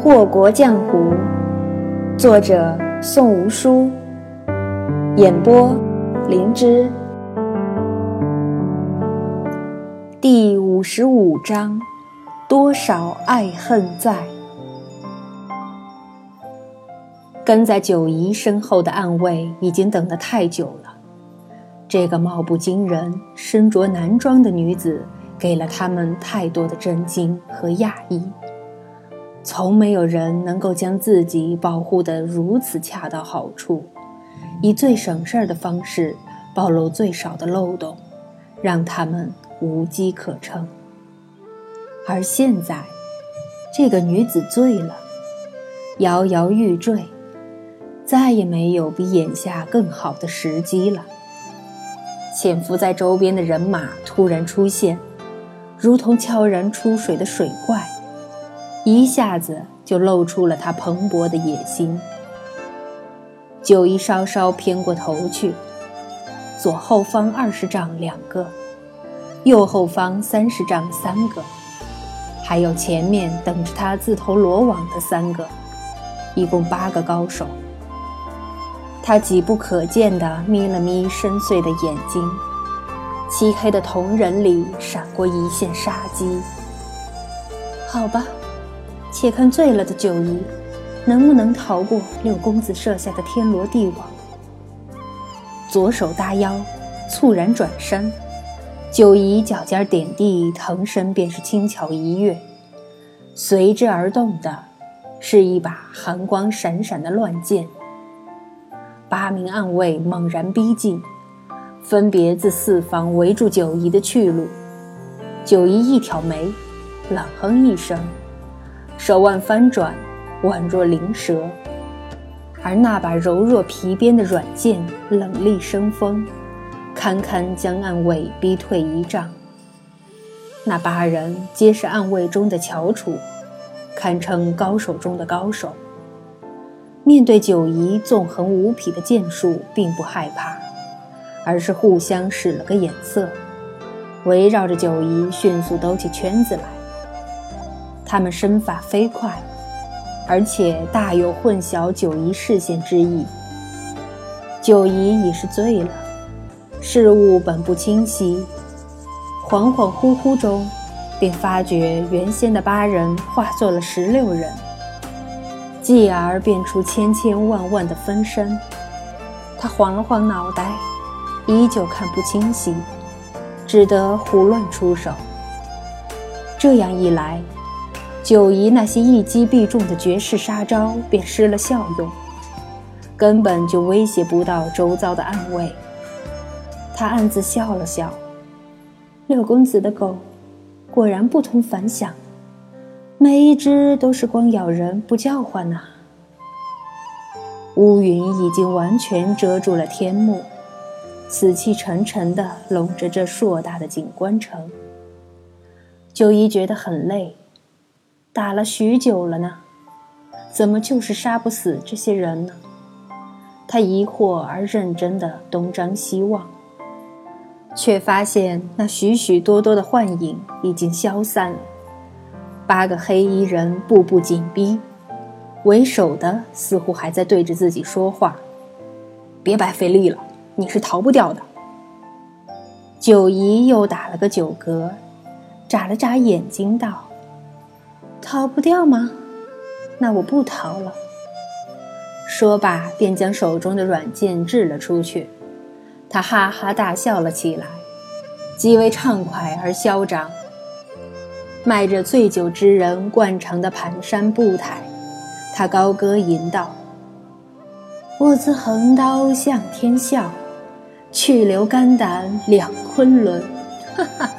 祸国江湖，作者宋无书，演播灵芝。第五十五章：多少爱恨在。跟在九姨身后的暗卫已经等得太久了。这个貌不惊人、身着男装的女子，给了他们太多的震惊和讶异。从没有人能够将自己保护得如此恰到好处，以最省事儿的方式暴露最少的漏洞，让他们无机可乘。而现在，这个女子醉了，摇摇欲坠，再也没有比眼下更好的时机了。潜伏在周边的人马突然出现，如同悄然出水的水怪。一下子就露出了他蓬勃的野心。九一稍稍偏过头去，左后方二十丈两个，右后方三十丈三个，还有前面等着他自投罗网的三个，一共八个高手。他几不可见地眯了眯深邃的眼睛，漆黑的瞳仁里闪过一线杀机。好吧。且看醉了的九姨，能不能逃过六公子设下的天罗地网。左手搭腰，猝然转身，九姨脚尖点地，腾身便是轻巧一跃，随之而动的，是一把寒光闪闪的乱剑。八名暗卫猛然逼近，分别自四方围住九姨的去路。九姨一挑眉，冷哼一声。手腕翻转，宛若灵蛇，而那把柔若皮鞭的软剑冷厉生风，堪堪将暗卫逼退一丈。那八人皆是暗卫中的翘楚，堪称高手中的高手。面对九姨纵横无匹的剑术，并不害怕，而是互相使了个眼色，围绕着九姨迅速兜起圈子来。他们身法飞快，而且大有混淆九姨视线之意。九姨已是醉了，事物本不清晰，恍恍惚惚中，便发觉原先的八人化作了十六人，继而变出千千万万的分身。他晃了晃脑袋，依旧看不清晰，只得胡乱出手。这样一来。九姨那些一击必中的绝世杀招便失了效用，根本就威胁不到周遭的暗卫。他暗自笑了笑，六公子的狗果然不同凡响，每一只都是光咬人不叫唤呐。乌云已经完全遮住了天幕，死气沉沉地笼着这硕大的景观城。九姨觉得很累。打了许久了呢，怎么就是杀不死这些人呢？他疑惑而认真的东张西望，却发现那许许多多的幻影已经消散了。八个黑衣人步步紧逼，为首的似乎还在对着自己说话：“别白费力了，你是逃不掉的。”九姨又打了个酒嗝，眨了眨眼睛道。逃不掉吗？那我不逃了。说罢，便将手中的软剑掷了出去。他哈哈大笑了起来，极为畅快而嚣张，迈着醉酒之人惯常的蹒跚步态，他高歌吟道：“我自横刀向天笑，去留肝胆两昆仑。”哈哈。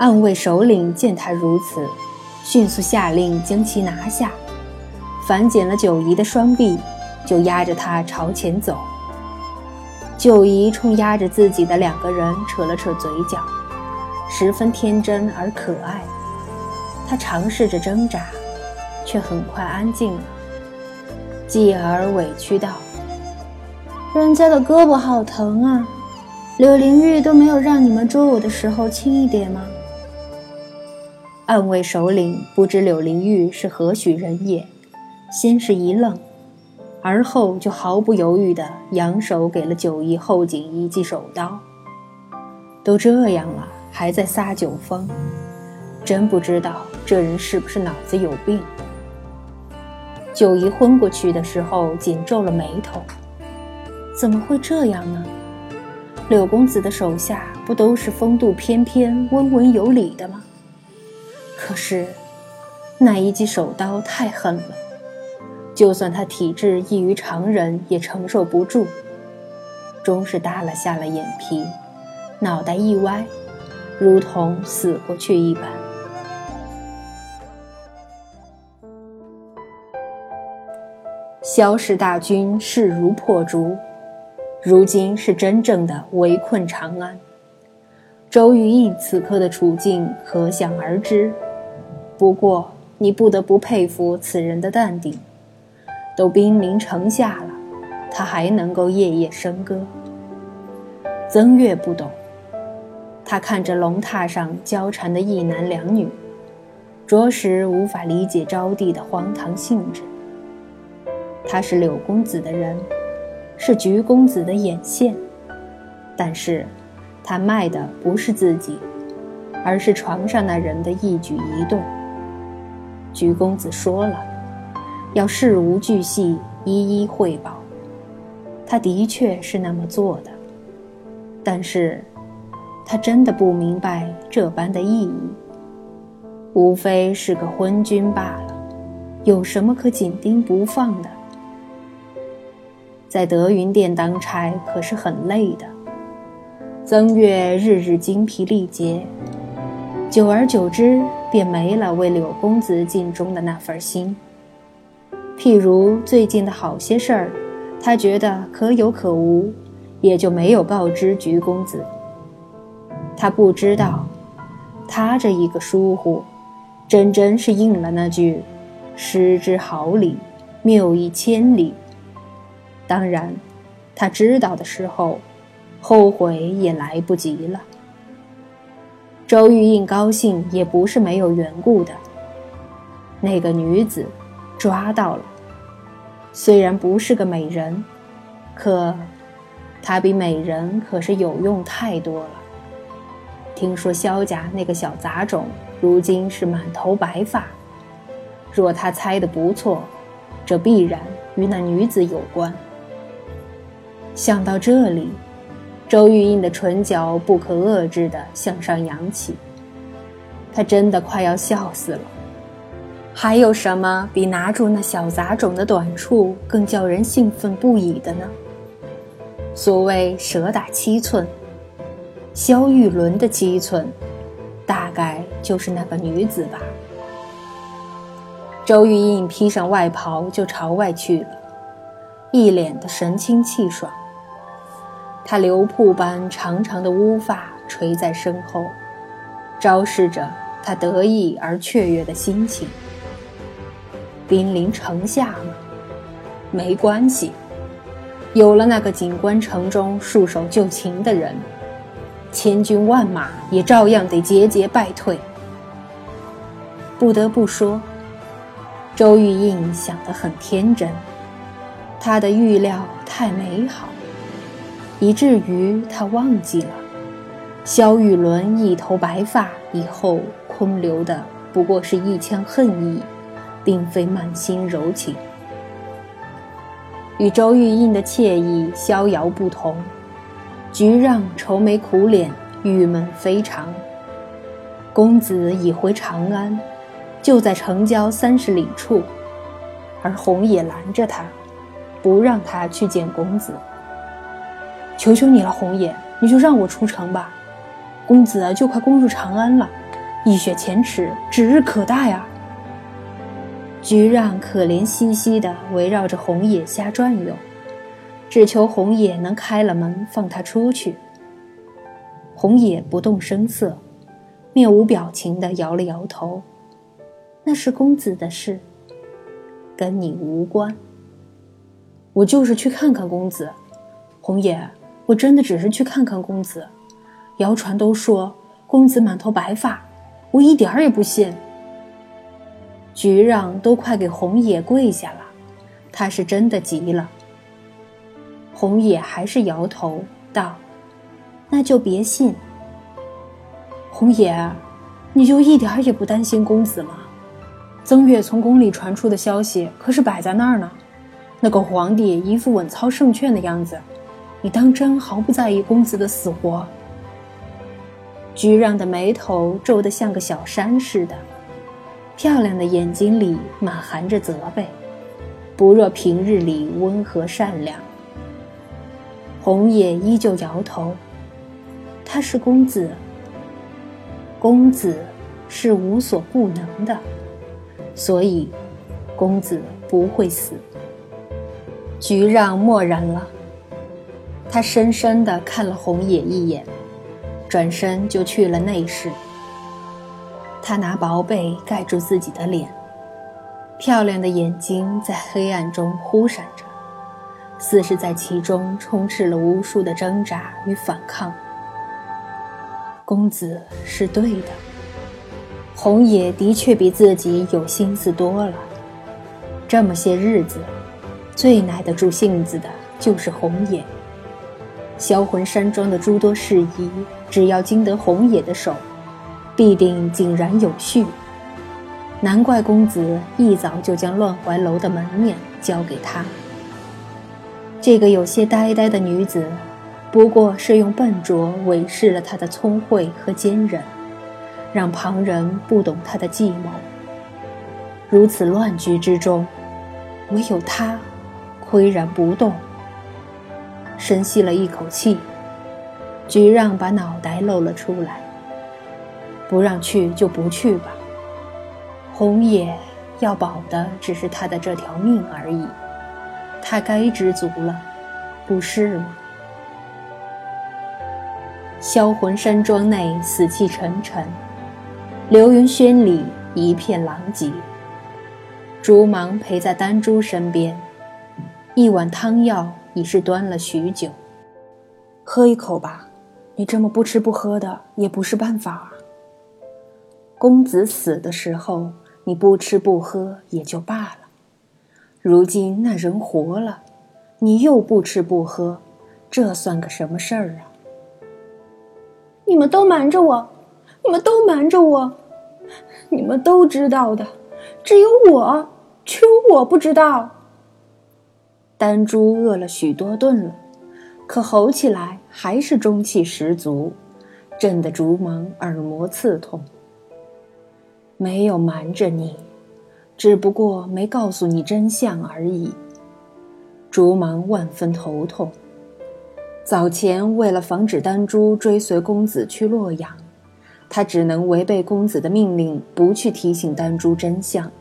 暗卫首领见他如此，迅速下令将其拿下，反剪了九姨的双臂，就压着他朝前走。九姨冲压着自己的两个人扯了扯嘴角，十分天真而可爱。他尝试着挣扎，却很快安静了，继而委屈道：“人家的胳膊好疼啊，柳灵玉都没有让你们捉我的时候轻一点吗？”暗卫首领不知柳灵玉是何许人也，先是一愣，而后就毫不犹豫地扬手给了九姨后颈一记手刀。都这样了，还在撒酒疯，真不知道这人是不是脑子有病。九姨昏过去的时候，紧皱了眉头。怎么会这样呢？柳公子的手下不都是风度翩翩、温文有礼的吗？可是，那一记手刀太狠了，就算他体质异于常人，也承受不住，终是耷拉下了眼皮，脑袋一歪，如同死过去一般。萧氏大军势如破竹，如今是真正的围困长安。周瑜印此刻的处境可想而知。不过，你不得不佩服此人的淡定。都兵临城下了，他还能够夜夜笙歌。曾岳不懂，他看着龙榻上交缠的一男两女，着实无法理解招娣的荒唐性质。他是柳公子的人，是菊公子的眼线，但是，他卖的不是自己，而是床上那人的一举一动。鞠公子说了，要事无巨细一一汇报。他的确是那么做的，但是，他真的不明白这般的意义。无非是个昏君罢了，有什么可紧盯不放的？在德云殿当差可是很累的，曾月日日精疲力竭。久而久之，便没了为柳公子尽忠的那份心。譬如最近的好些事儿，他觉得可有可无，也就没有告知菊公子。他不知道，他这一个疏忽，真真是应了那句“失之毫厘，谬以千里”。当然，他知道的时候，后悔也来不及了。周玉印高兴也不是没有缘故的。那个女子抓到了，虽然不是个美人，可她比美人可是有用太多了。听说萧家那个小杂种如今是满头白发，若他猜的不错，这必然与那女子有关。想到这里。周玉印的唇角不可遏制地向上扬起，他真的快要笑死了。还有什么比拿住那小杂种的短处更叫人兴奋不已的呢？所谓蛇打七寸，萧玉伦的七寸，大概就是那个女子吧。周玉印披上外袍就朝外去了，一脸的神清气爽。他流瀑般长长的乌发垂在身后，昭示着他得意而雀跃的心情。兵临城下吗？没关系，有了那个锦官城中束手就擒的人，千军万马也照样得节节败退。不得不说，周玉印想得很天真，他的预料太美好。以至于他忘记了，萧玉伦一头白发以后空留的不过是一腔恨意，并非满心柔情。与周玉印的惬意逍遥不同，菊让愁眉苦脸，郁闷非常。公子已回长安，就在城郊三十里处，而红也拦着他，不让他去见公子。求求你了，红爷，你就让我出城吧。公子就快攻入长安了，一雪前耻，指日可待呀。菊让可怜兮兮的围绕着红野瞎转悠，只求红叶能开了门放他出去。红叶不动声色，面无表情的摇了摇头：“那是公子的事，跟你无关。我就是去看看公子，红叶。”我真的只是去看看公子，谣传都说公子满头白发，我一点儿也不信。菊让都快给红野跪下了，他是真的急了。红野还是摇头道：“那就别信。”红野，你就一点也不担心公子吗？曾月从宫里传出的消息可是摆在那儿呢，那个皇帝一副稳操胜券的样子，你当真毫不在意公子的死活？菊让的眉头皱得像个小山似的，漂亮的眼睛里满含着责备，不若平日里温和善良。红叶依旧摇头，他是公子。公子是无所不能的，所以公子不会死。菊让默然了，他深深地看了红野一眼，转身就去了内室。他拿薄被盖住自己的脸，漂亮的眼睛在黑暗中忽闪着，似是在其中充斥了无数的挣扎与反抗。公子是对的，红野的确比自己有心思多了。这么些日子，最耐得住性子的就是红野。销魂山庄的诸多事宜，只要经得红野的手，必定井然有序。难怪公子一早就将乱怀楼的门面交给他。这个有些呆呆的女子。不过是用笨拙伪饰了他的聪慧和坚韧，让旁人不懂他的计谋。如此乱局之中，唯有他岿然不动。深吸了一口气，菊让把脑袋露了出来。不让去就不去吧。红野要保的只是他的这条命而已，他该知足了，不是吗？销魂山庄内死气沉沉，流云轩里一片狼藉。竹芒陪在丹珠身边，一碗汤药已是端了许久。喝一口吧，你这么不吃不喝的也不是办法啊。公子死的时候你不吃不喝也就罢了，如今那人活了，你又不吃不喝，这算个什么事儿啊？你们都瞒着我，你们都瞒着我，你们都知道的，只有我，只有我不知道。丹珠饿了许多顿了，可吼起来还是中气十足，震得竹芒耳膜刺痛。没有瞒着你，只不过没告诉你真相而已。竹芒万分头痛。早前为了防止丹珠追随公子去洛阳，他只能违背公子的命令，不去提醒丹珠真相。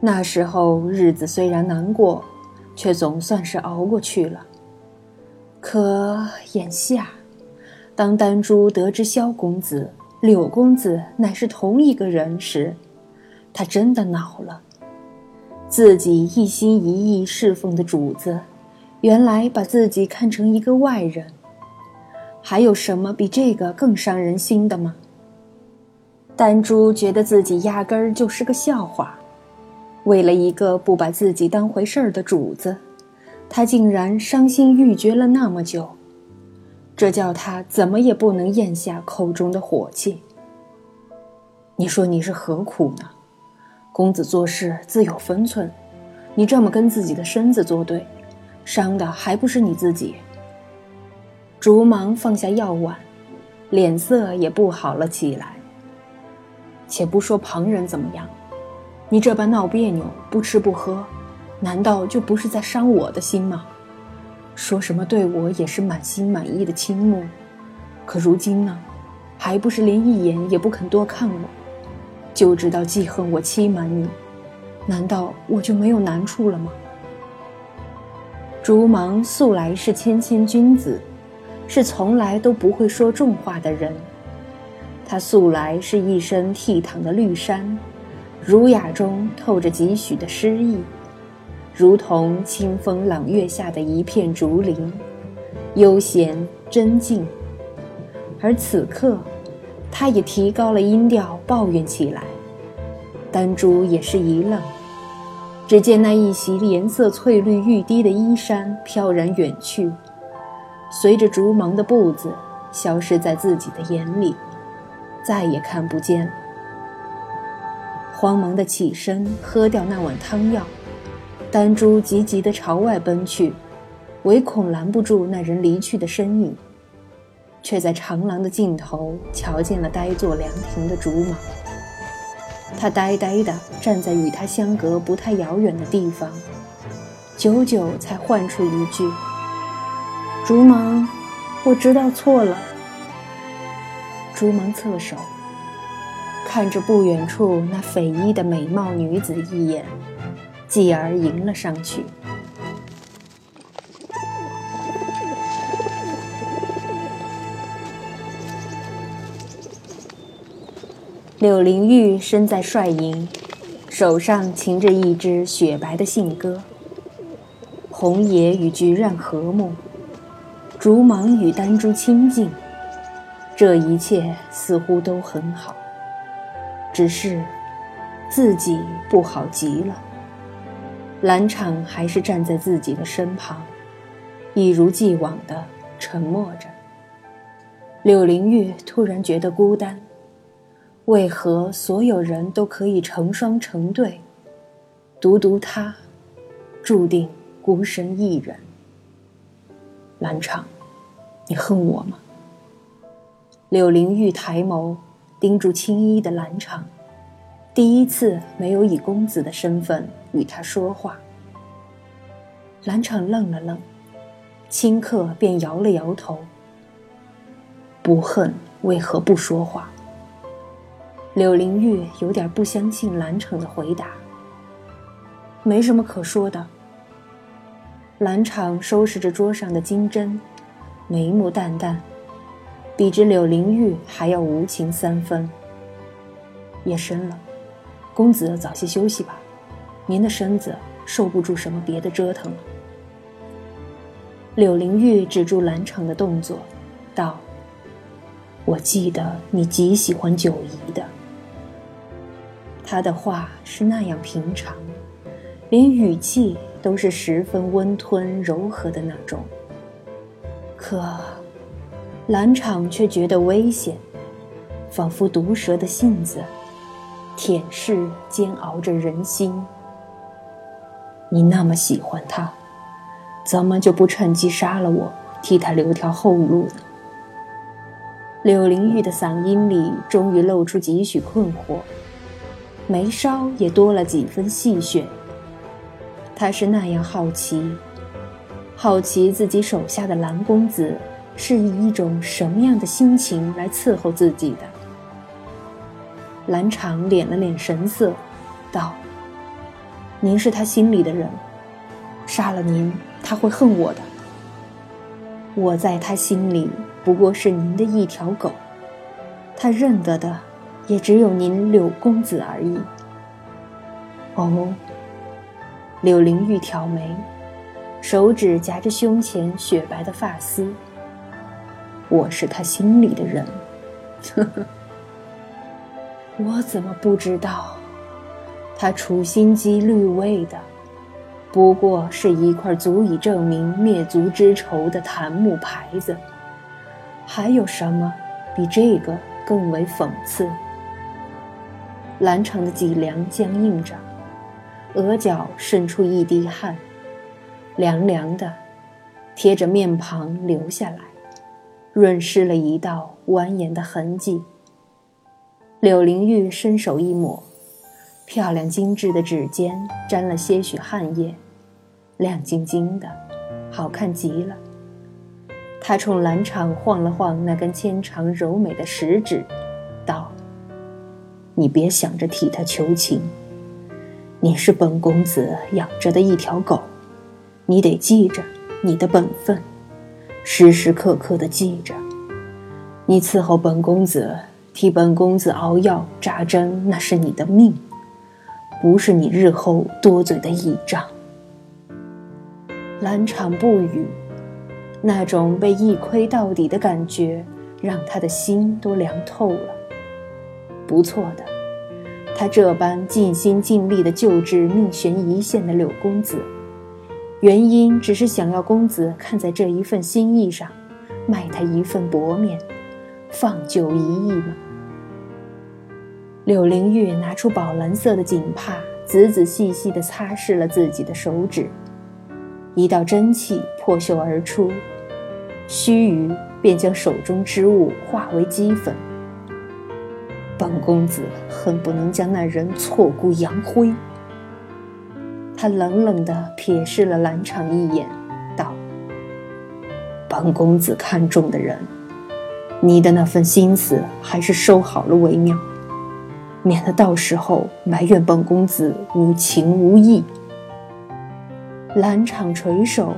那时候日子虽然难过，却总算是熬过去了。可眼下，当丹珠得知萧公子、柳公子乃是同一个人时，他真的恼了。自己一心一意侍奉的主子。原来把自己看成一个外人，还有什么比这个更伤人心的吗？丹珠觉得自己压根儿就是个笑话，为了一个不把自己当回事儿的主子，他竟然伤心欲绝了那么久，这叫他怎么也不能咽下口中的火气。你说你是何苦呢？公子做事自有分寸，你这么跟自己的身子作对。伤的还不是你自己。竹芒放下药碗，脸色也不好了起来。且不说旁人怎么样，你这般闹别扭、不吃不喝，难道就不是在伤我的心吗？说什么对我也是满心满意的倾慕，可如今呢，还不是连一眼也不肯多看我，就知道记恨我欺瞒你，难道我就没有难处了吗？竹芒素来是谦谦君子，是从来都不会说重话的人。他素来是一身倜傥的绿衫，儒雅中透着几许的诗意，如同清风朗月下的一片竹林，悠闲真静。而此刻，他也提高了音调抱怨起来。丹珠也是一愣，只见那一袭颜色翠绿欲滴的衣衫飘然远去，随着竹芒的步子消失在自己的眼里，再也看不见了。慌忙的起身喝掉那碗汤药，丹珠急急地朝外奔去，唯恐拦不住那人离去的身影，却在长廊的尽头瞧见了呆坐凉亭的竹马。他呆呆地站在与他相隔不太遥远的地方，久久才唤出一句：“竹芒，我知道错了。”竹芒侧手，看着不远处那匪夷的美貌女子一眼，继而迎了上去。柳灵玉身在帅营，手上擎着一支雪白的信鸽。红野与菊让和睦，竹芒与丹珠亲近，这一切似乎都很好。只是自己不好极了。兰场还是站在自己的身旁，一如既往的沉默着。柳灵玉突然觉得孤单。为何所有人都可以成双成对，独独他，注定孤身一人？兰场，你恨我吗？柳灵玉抬眸盯住青衣的兰场，第一次没有以公子的身份与他说话。兰场愣了愣，顷刻便摇了摇头。不恨，为何不说话？柳灵玉有点不相信兰城的回答。没什么可说的。兰场收拾着桌上的金针，眉目淡淡，比之柳灵玉还要无情三分。夜深了，公子早些休息吧，您的身子受不住什么别的折腾了。柳灵玉止住兰场的动作，道：“我记得你极喜欢九姨的。”他的话是那样平常，连语气都是十分温吞柔和的那种。可兰场却觉得危险，仿佛毒蛇的性子，舔舐煎熬着人心。你那么喜欢他，怎么就不趁机杀了我，替他留条后路呢？柳灵玉的嗓音里终于露出几许困惑。眉梢也多了几分戏谑。他是那样好奇，好奇自己手下的蓝公子是以一种什么样的心情来伺候自己的。蓝场敛了敛神色，道：“您是他心里的人，杀了您，他会恨我的。我在他心里不过是您的一条狗，他认得的。”也只有您柳公子而已。哦，柳灵玉挑眉，手指夹着胸前雪白的发丝。我是他心里的人，呵呵。我怎么不知道？他处心积虑为的，不过是一块足以证明灭族之仇的檀木牌子。还有什么比这个更为讽刺？兰城的脊梁僵硬着，额角渗出一滴汗，凉凉的，贴着面庞流下来，润湿了一道蜿蜒的痕迹。柳灵玉伸手一抹，漂亮精致的指尖沾了些许汗液，亮晶晶的，好看极了。她冲兰场晃了晃那根纤长柔美的食指，道。你别想着替他求情，你是本公子养着的一条狗，你得记着你的本分，时时刻刻的记着。你伺候本公子，替本公子熬药扎针，那是你的命，不是你日后多嘴的倚仗。兰场不语，那种被一窥到底的感觉，让他的心都凉透了。不错的。他这般尽心尽力地救治命悬一线的柳公子，原因只是想要公子看在这一份心意上，卖他一份薄面，放酒一役吗？柳灵玉拿出宝蓝色的锦帕，仔仔细细地擦拭了自己的手指，一道真气破袖而出，须臾便将手中之物化为齑粉。本公子恨不能将那人挫骨扬灰。他冷冷地瞥视了兰场一眼，道：“本公子看中的人，你的那份心思还是收好了为妙，免得到时候埋怨本公子无情无义。”兰场垂首，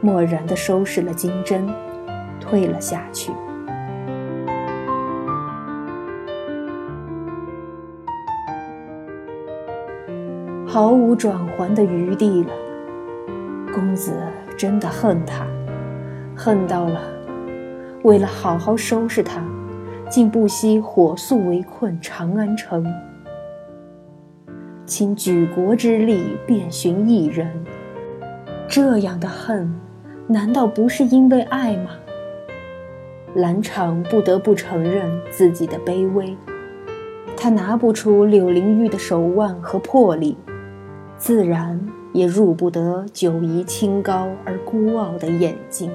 默然地收拾了金针，退了下去。毫无转圜的余地了。公子真的恨他，恨到了为了好好收拾他，竟不惜火速围困长安城。倾举国之力遍寻一人，这样的恨，难道不是因为爱吗？兰场不得不承认自己的卑微，他拿不出柳灵玉的手腕和魄力。自然也入不得九夷清高而孤傲的眼睛。